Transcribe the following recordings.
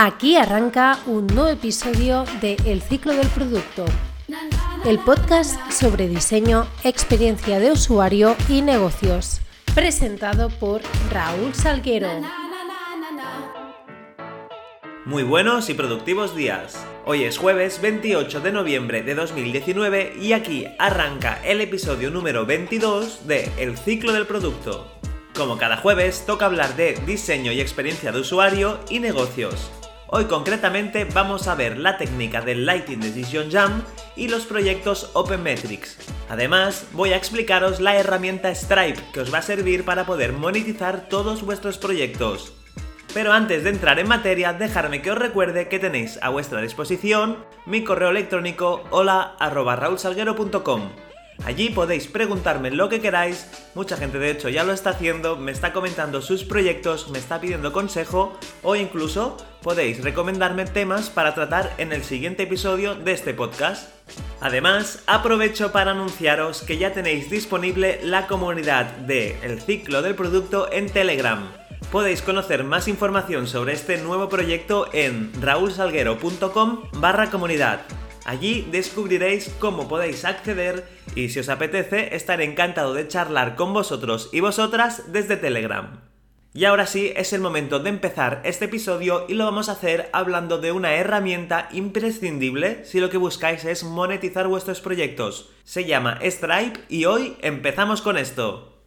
Aquí arranca un nuevo episodio de El ciclo del producto, el podcast sobre diseño, experiencia de usuario y negocios, presentado por Raúl Salguero. Muy buenos y productivos días. Hoy es jueves 28 de noviembre de 2019 y aquí arranca el episodio número 22 de El ciclo del producto. Como cada jueves, toca hablar de diseño y experiencia de usuario y negocios. Hoy concretamente vamos a ver la técnica del Lighting Decision Jam y los proyectos OpenMetrics. Además, voy a explicaros la herramienta Stripe que os va a servir para poder monetizar todos vuestros proyectos. Pero antes de entrar en materia, dejarme que os recuerde que tenéis a vuestra disposición mi correo electrónico hola@raulsalguero.com Allí podéis preguntarme lo que queráis, mucha gente de hecho ya lo está haciendo, me está comentando sus proyectos, me está pidiendo consejo o incluso podéis recomendarme temas para tratar en el siguiente episodio de este podcast. Además, aprovecho para anunciaros que ya tenéis disponible la comunidad de El ciclo del producto en Telegram. Podéis conocer más información sobre este nuevo proyecto en raulsalguero.com barra comunidad. Allí descubriréis cómo podéis acceder y si os apetece estaré encantado de charlar con vosotros y vosotras desde Telegram. Y ahora sí, es el momento de empezar este episodio y lo vamos a hacer hablando de una herramienta imprescindible si lo que buscáis es monetizar vuestros proyectos. Se llama Stripe y hoy empezamos con esto.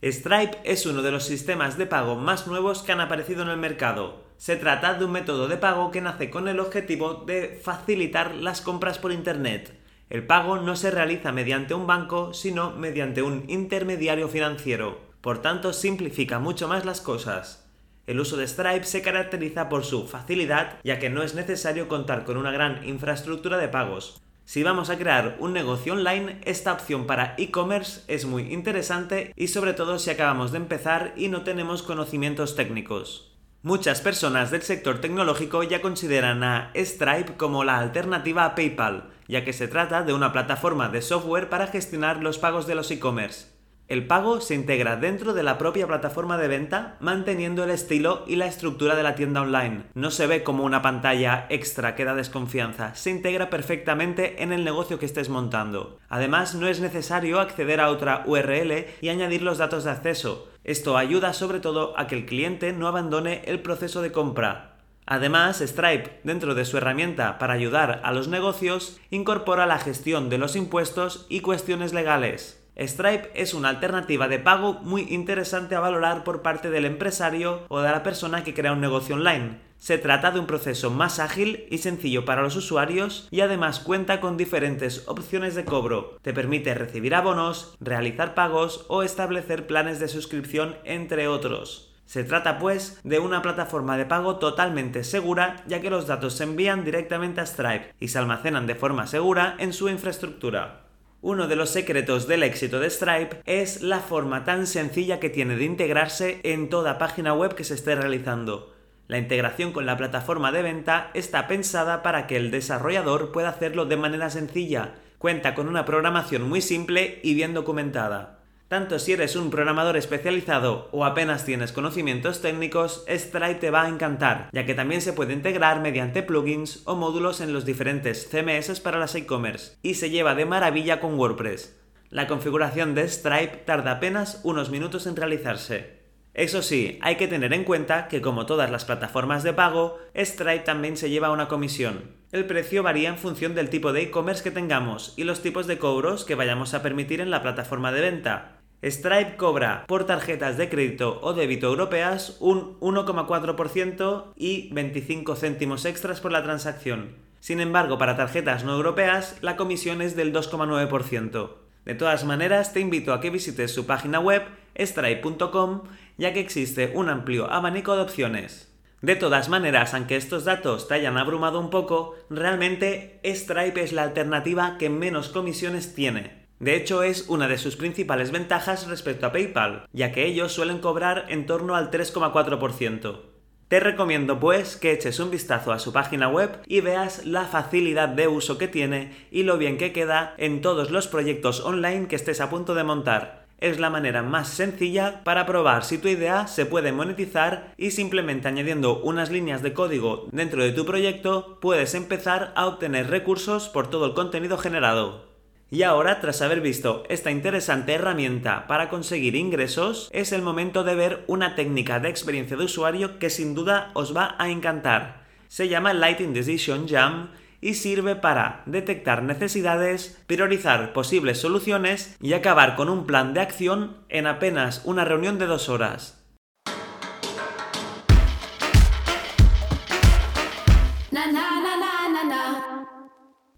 Stripe es uno de los sistemas de pago más nuevos que han aparecido en el mercado. Se trata de un método de pago que nace con el objetivo de facilitar las compras por Internet. El pago no se realiza mediante un banco, sino mediante un intermediario financiero. Por tanto, simplifica mucho más las cosas. El uso de Stripe se caracteriza por su facilidad, ya que no es necesario contar con una gran infraestructura de pagos. Si vamos a crear un negocio online, esta opción para e-commerce es muy interesante y sobre todo si acabamos de empezar y no tenemos conocimientos técnicos. Muchas personas del sector tecnológico ya consideran a Stripe como la alternativa a PayPal, ya que se trata de una plataforma de software para gestionar los pagos de los e-commerce. El pago se integra dentro de la propia plataforma de venta, manteniendo el estilo y la estructura de la tienda online. No se ve como una pantalla extra que da desconfianza, se integra perfectamente en el negocio que estés montando. Además, no es necesario acceder a otra URL y añadir los datos de acceso. Esto ayuda sobre todo a que el cliente no abandone el proceso de compra. Además, Stripe, dentro de su herramienta para ayudar a los negocios, incorpora la gestión de los impuestos y cuestiones legales. Stripe es una alternativa de pago muy interesante a valorar por parte del empresario o de la persona que crea un negocio online. Se trata de un proceso más ágil y sencillo para los usuarios y además cuenta con diferentes opciones de cobro. Te permite recibir abonos, realizar pagos o establecer planes de suscripción entre otros. Se trata pues de una plataforma de pago totalmente segura ya que los datos se envían directamente a Stripe y se almacenan de forma segura en su infraestructura. Uno de los secretos del éxito de Stripe es la forma tan sencilla que tiene de integrarse en toda página web que se esté realizando. La integración con la plataforma de venta está pensada para que el desarrollador pueda hacerlo de manera sencilla. Cuenta con una programación muy simple y bien documentada. Tanto si eres un programador especializado o apenas tienes conocimientos técnicos, Stripe te va a encantar, ya que también se puede integrar mediante plugins o módulos en los diferentes CMS para las e-commerce, y se lleva de maravilla con WordPress. La configuración de Stripe tarda apenas unos minutos en realizarse. Eso sí, hay que tener en cuenta que como todas las plataformas de pago, Stripe también se lleva una comisión. El precio varía en función del tipo de e-commerce que tengamos y los tipos de cobros que vayamos a permitir en la plataforma de venta. Stripe cobra por tarjetas de crédito o débito europeas un 1,4% y 25 céntimos extras por la transacción. Sin embargo, para tarjetas no europeas, la comisión es del 2,9%. De todas maneras, te invito a que visites su página web stripe.com, ya que existe un amplio abanico de opciones. De todas maneras, aunque estos datos te hayan abrumado un poco, realmente Stripe es la alternativa que menos comisiones tiene. De hecho, es una de sus principales ventajas respecto a PayPal, ya que ellos suelen cobrar en torno al 3,4%. Te recomiendo pues que eches un vistazo a su página web y veas la facilidad de uso que tiene y lo bien que queda en todos los proyectos online que estés a punto de montar. es la manera más sencilla para probar si tu idea se puede monetizar y simplemente añadiendo unas líneas de código dentro de tu proyecto puedes empezar a obtener recursos por todo el contenido generado. Y ahora, tras haber visto esta interesante herramienta para conseguir ingresos, es el momento de ver una técnica de experiencia de usuario que sin duda os va a encantar. Se llama Lighting Decision Jam y sirve para detectar necesidades, priorizar posibles soluciones y acabar con un plan de acción en apenas una reunión de dos horas.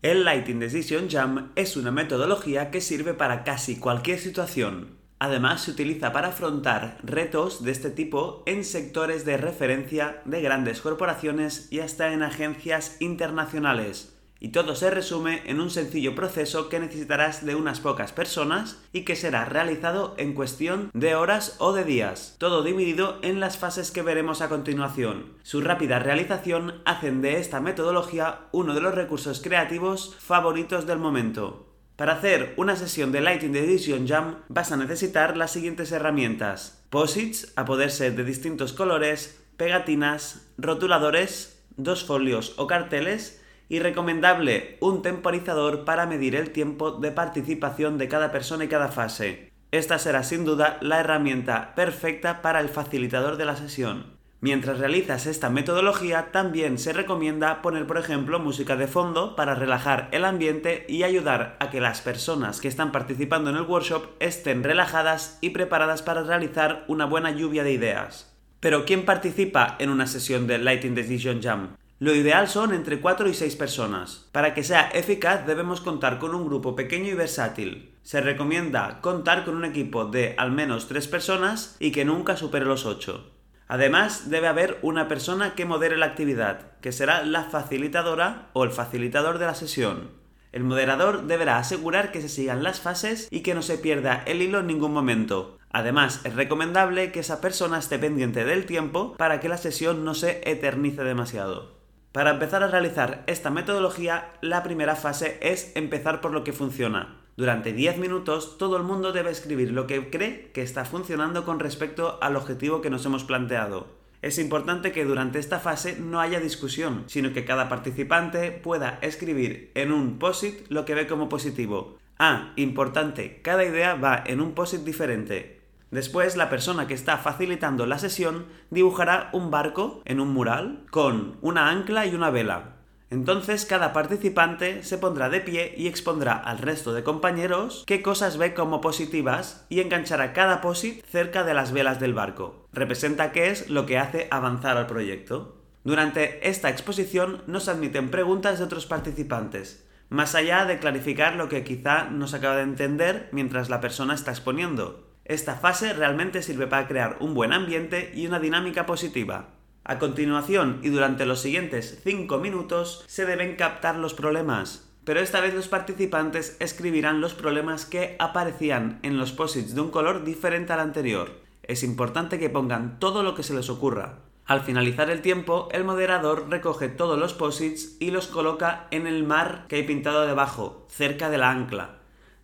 El Lighting Decision Jam es una metodología que sirve para casi cualquier situación. Además, se utiliza para afrontar retos de este tipo en sectores de referencia de grandes corporaciones y hasta en agencias internacionales. Y todo se resume en un sencillo proceso que necesitarás de unas pocas personas y que será realizado en cuestión de horas o de días, todo dividido en las fases que veremos a continuación. Su rápida realización hacen de esta metodología uno de los recursos creativos favoritos del momento. Para hacer una sesión de Lighting Edition Jam vas a necesitar las siguientes herramientas. Posits, a poder ser de distintos colores, pegatinas, rotuladores, dos folios o carteles y recomendable un temporizador para medir el tiempo de participación de cada persona y cada fase. Esta será sin duda la herramienta perfecta para el facilitador de la sesión. Mientras realizas esta metodología, también se recomienda poner, por ejemplo, música de fondo para relajar el ambiente y ayudar a que las personas que están participando en el workshop estén relajadas y preparadas para realizar una buena lluvia de ideas. Pero ¿quién participa en una sesión de Lighting Decision Jam? Lo ideal son entre 4 y 6 personas. Para que sea eficaz debemos contar con un grupo pequeño y versátil. Se recomienda contar con un equipo de al menos 3 personas y que nunca supere los 8. Además, debe haber una persona que modere la actividad, que será la facilitadora o el facilitador de la sesión. El moderador deberá asegurar que se sigan las fases y que no se pierda el hilo en ningún momento. Además, es recomendable que esa persona esté pendiente del tiempo para que la sesión no se eternice demasiado. Para empezar a realizar esta metodología, la primera fase es empezar por lo que funciona. Durante 10 minutos todo el mundo debe escribir lo que cree que está funcionando con respecto al objetivo que nos hemos planteado. Es importante que durante esta fase no haya discusión, sino que cada participante pueda escribir en un POSIT lo que ve como positivo. Ah, importante, cada idea va en un POSIT diferente. Después, la persona que está facilitando la sesión dibujará un barco en un mural con una ancla y una vela. Entonces cada participante se pondrá de pie y expondrá al resto de compañeros qué cosas ve como positivas y enganchará cada posit cerca de las velas del barco. Representa qué es lo que hace avanzar al proyecto. Durante esta exposición nos admiten preguntas de otros participantes, más allá de clarificar lo que quizá no se acaba de entender mientras la persona está exponiendo. Esta fase realmente sirve para crear un buen ambiente y una dinámica positiva. A continuación y durante los siguientes 5 minutos se deben captar los problemas, pero esta vez los participantes escribirán los problemas que aparecían en los posits de un color diferente al anterior. Es importante que pongan todo lo que se les ocurra. Al finalizar el tiempo, el moderador recoge todos los posits y los coloca en el mar que hay pintado debajo, cerca de la ancla.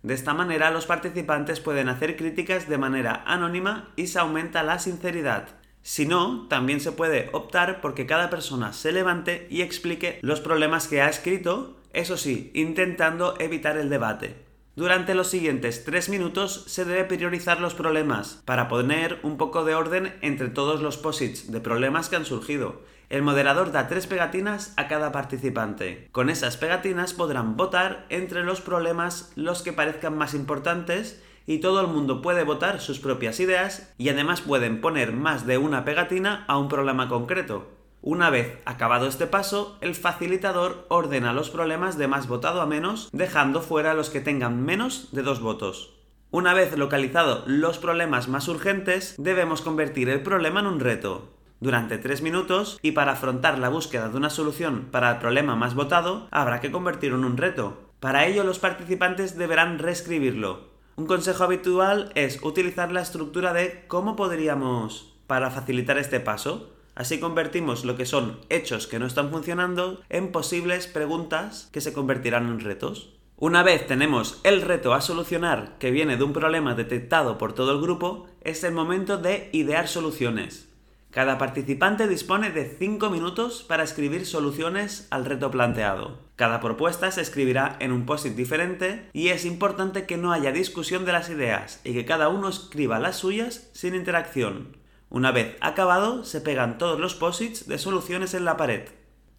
De esta manera los participantes pueden hacer críticas de manera anónima y se aumenta la sinceridad. Si no, también se puede optar porque cada persona se levante y explique los problemas que ha escrito, eso sí, intentando evitar el debate. Durante los siguientes tres minutos se debe priorizar los problemas para poner un poco de orden entre todos los posits de problemas que han surgido. El moderador da tres pegatinas a cada participante. Con esas pegatinas podrán votar entre los problemas los que parezcan más importantes y todo el mundo puede votar sus propias ideas y además pueden poner más de una pegatina a un problema concreto. Una vez acabado este paso, el facilitador ordena los problemas de más votado a menos, dejando fuera los que tengan menos de dos votos. Una vez localizado los problemas más urgentes, debemos convertir el problema en un reto. Durante tres minutos, y para afrontar la búsqueda de una solución para el problema más votado, habrá que convertirlo en un reto. Para ello, los participantes deberán reescribirlo, un consejo habitual es utilizar la estructura de cómo podríamos para facilitar este paso. Así convertimos lo que son hechos que no están funcionando en posibles preguntas que se convertirán en retos. Una vez tenemos el reto a solucionar que viene de un problema detectado por todo el grupo, es el momento de idear soluciones. Cada participante dispone de 5 minutos para escribir soluciones al reto planteado. Cada propuesta se escribirá en un post-it diferente y es importante que no haya discusión de las ideas y que cada uno escriba las suyas sin interacción. Una vez acabado, se pegan todos los posits de soluciones en la pared.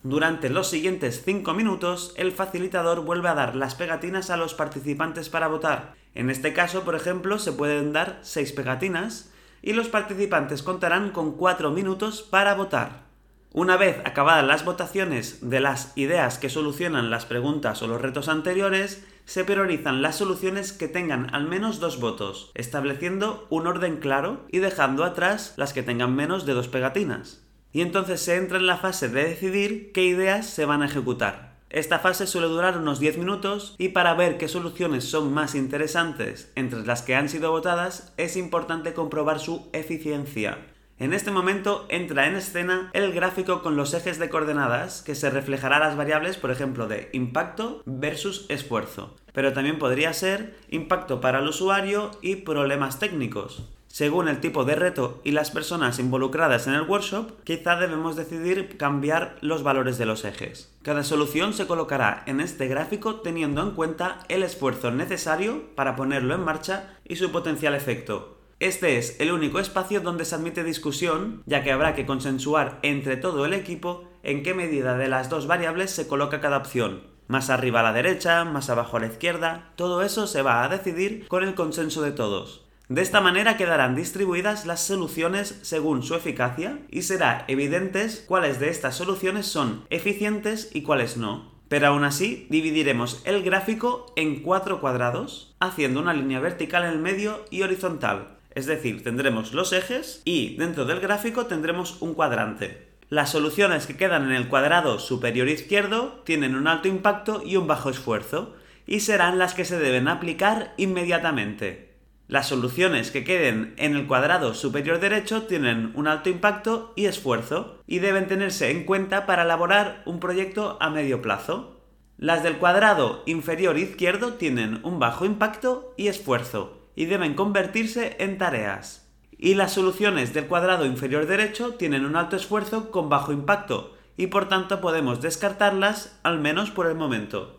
Durante los siguientes 5 minutos, el facilitador vuelve a dar las pegatinas a los participantes para votar. En este caso, por ejemplo, se pueden dar 6 pegatinas y los participantes contarán con 4 minutos para votar. Una vez acabadas las votaciones de las ideas que solucionan las preguntas o los retos anteriores, se priorizan las soluciones que tengan al menos dos votos, estableciendo un orden claro y dejando atrás las que tengan menos de dos pegatinas y entonces se entra en la fase de decidir qué ideas se van a ejecutar. Esta fase suele durar unos 10 minutos y para ver qué soluciones son más interesantes entre las que han sido votadas es importante comprobar su eficiencia. En este momento entra en escena el gráfico con los ejes de coordenadas que se reflejará las variables, por ejemplo, de impacto versus esfuerzo. Pero también podría ser impacto para el usuario y problemas técnicos. Según el tipo de reto y las personas involucradas en el workshop, quizá debemos decidir cambiar los valores de los ejes. Cada solución se colocará en este gráfico teniendo en cuenta el esfuerzo necesario para ponerlo en marcha y su potencial efecto. Este es el único espacio donde se admite discusión, ya que habrá que consensuar entre todo el equipo en qué medida de las dos variables se coloca cada opción. Más arriba a la derecha, más abajo a la izquierda, todo eso se va a decidir con el consenso de todos. De esta manera quedarán distribuidas las soluciones según su eficacia y será evidentes cuáles de estas soluciones son eficientes y cuáles no. Pero aún así, dividiremos el gráfico en cuatro cuadrados, haciendo una línea vertical en el medio y horizontal. Es decir, tendremos los ejes y dentro del gráfico tendremos un cuadrante. Las soluciones que quedan en el cuadrado superior izquierdo tienen un alto impacto y un bajo esfuerzo, y serán las que se deben aplicar inmediatamente. Las soluciones que queden en el cuadrado superior derecho tienen un alto impacto y esfuerzo y deben tenerse en cuenta para elaborar un proyecto a medio plazo. Las del cuadrado inferior izquierdo tienen un bajo impacto y esfuerzo y deben convertirse en tareas. Y las soluciones del cuadrado inferior derecho tienen un alto esfuerzo con bajo impacto y por tanto podemos descartarlas al menos por el momento.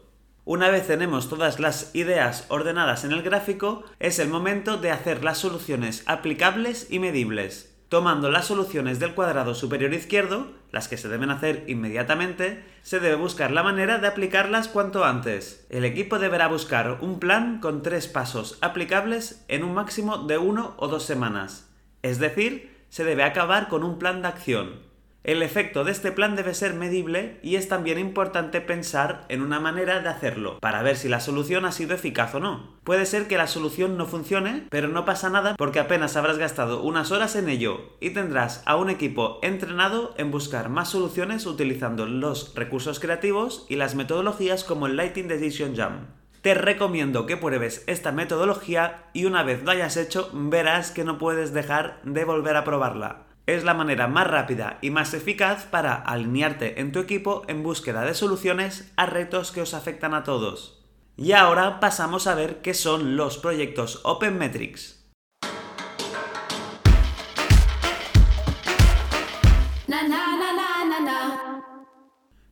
Una vez tenemos todas las ideas ordenadas en el gráfico, es el momento de hacer las soluciones aplicables y medibles. Tomando las soluciones del cuadrado superior izquierdo, las que se deben hacer inmediatamente, se debe buscar la manera de aplicarlas cuanto antes. El equipo deberá buscar un plan con tres pasos aplicables en un máximo de uno o dos semanas. Es decir, se debe acabar con un plan de acción. El efecto de este plan debe ser medible y es también importante pensar en una manera de hacerlo, para ver si la solución ha sido eficaz o no. Puede ser que la solución no funcione, pero no pasa nada porque apenas habrás gastado unas horas en ello y tendrás a un equipo entrenado en buscar más soluciones utilizando los recursos creativos y las metodologías como el Lighting Decision Jam. Te recomiendo que pruebes esta metodología y una vez lo hayas hecho verás que no puedes dejar de volver a probarla es la manera más rápida y más eficaz para alinearte en tu equipo en búsqueda de soluciones a retos que os afectan a todos. Y ahora pasamos a ver qué son los proyectos Open Metrics.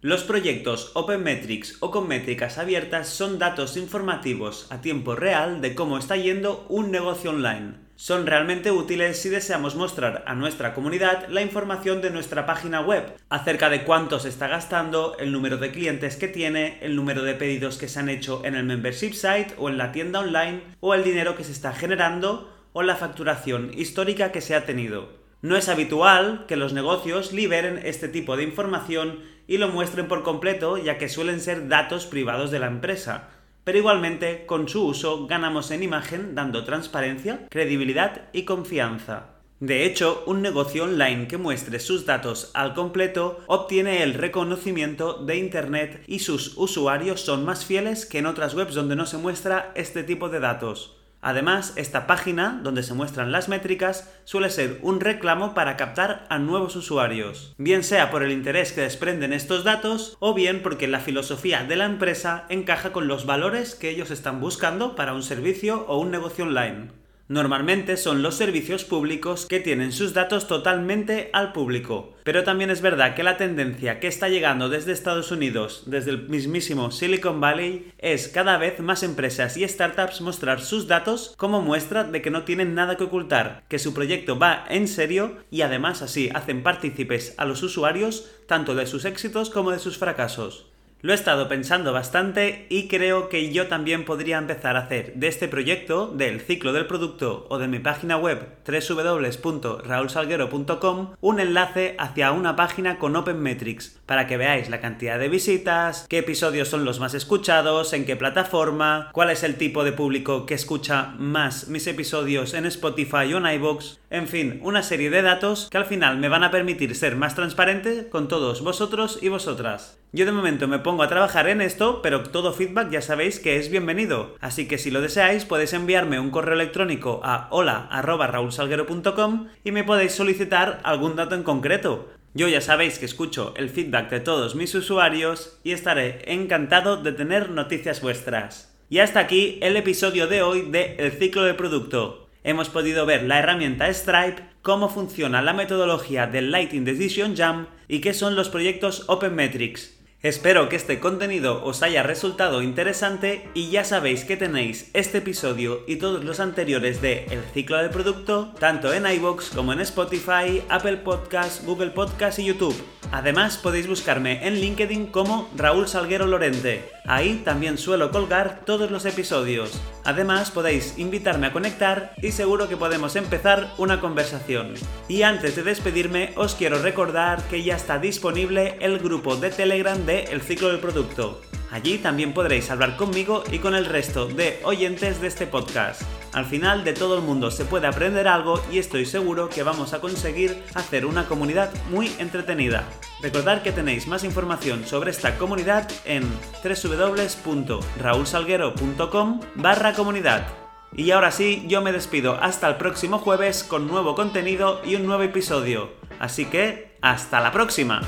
Los proyectos Open Metrics o con métricas abiertas son datos informativos a tiempo real de cómo está yendo un negocio online son realmente útiles si deseamos mostrar a nuestra comunidad la información de nuestra página web acerca de cuánto se está gastando, el número de clientes que tiene, el número de pedidos que se han hecho en el membership site o en la tienda online, o el dinero que se está generando o la facturación histórica que se ha tenido. No es habitual que los negocios liberen este tipo de información y lo muestren por completo ya que suelen ser datos privados de la empresa pero igualmente con su uso ganamos en imagen dando transparencia, credibilidad y confianza. De hecho, un negocio online que muestre sus datos al completo obtiene el reconocimiento de Internet y sus usuarios son más fieles que en otras webs donde no se muestra este tipo de datos. Además, esta página, donde se muestran las métricas, suele ser un reclamo para captar a nuevos usuarios, bien sea por el interés que desprenden estos datos o bien porque la filosofía de la empresa encaja con los valores que ellos están buscando para un servicio o un negocio online. Normalmente son los servicios públicos que tienen sus datos totalmente al público, pero también es verdad que la tendencia que está llegando desde Estados Unidos, desde el mismísimo Silicon Valley, es cada vez más empresas y startups mostrar sus datos como muestra de que no tienen nada que ocultar, que su proyecto va en serio y además así hacen partícipes a los usuarios tanto de sus éxitos como de sus fracasos. Lo he estado pensando bastante y creo que yo también podría empezar a hacer de este proyecto, del ciclo del producto o de mi página web www.raulsalguero.com un enlace hacia una página con Open Metrics para que veáis la cantidad de visitas, qué episodios son los más escuchados, en qué plataforma, cuál es el tipo de público que escucha más mis episodios en Spotify o en iVoox, en fin, una serie de datos que al final me van a permitir ser más transparente con todos vosotros y vosotras. Yo de momento me pongo a trabajar en esto, pero todo feedback ya sabéis que es bienvenido. Así que si lo deseáis podéis enviarme un correo electrónico a hola.raulsalguero.com y me podéis solicitar algún dato en concreto. Yo ya sabéis que escucho el feedback de todos mis usuarios y estaré encantado de tener noticias vuestras. Y hasta aquí el episodio de hoy de El ciclo de producto. Hemos podido ver la herramienta Stripe, cómo funciona la metodología del Lighting Decision Jam y qué son los proyectos Open Metrics. Espero que este contenido os haya resultado interesante y ya sabéis que tenéis este episodio y todos los anteriores de El ciclo de producto tanto en iVoox como en Spotify, Apple Podcasts, Google Podcasts y YouTube. Además podéis buscarme en LinkedIn como Raúl Salguero Lorente. Ahí también suelo colgar todos los episodios. Además podéis invitarme a conectar y seguro que podemos empezar una conversación. Y antes de despedirme os quiero recordar que ya está disponible el grupo de Telegram de El ciclo del producto. Allí también podréis hablar conmigo y con el resto de oyentes de este podcast. Al final de todo el mundo se puede aprender algo y estoy seguro que vamos a conseguir hacer una comunidad muy entretenida. Recordad que tenéis más información sobre esta comunidad en www.raulsalguero.com barra comunidad. Y ahora sí, yo me despido hasta el próximo jueves con nuevo contenido y un nuevo episodio. Así que, hasta la próxima.